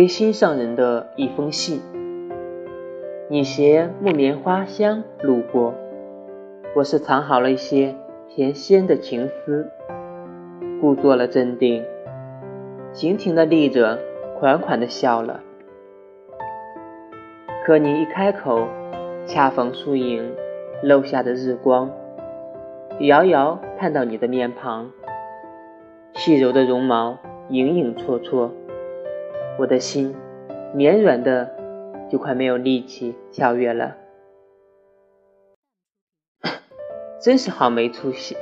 给心上人的一封信。你携木棉花香路过，我是藏好了一些甜鲜的情思，故作了镇定，亭亭的立着，款款的笑了。可你一开口，恰逢树影漏下的日光，遥遥看到你的面庞，细柔的绒毛影影绰绰。我的心绵软的，就快没有力气跳跃了，真是好没出息。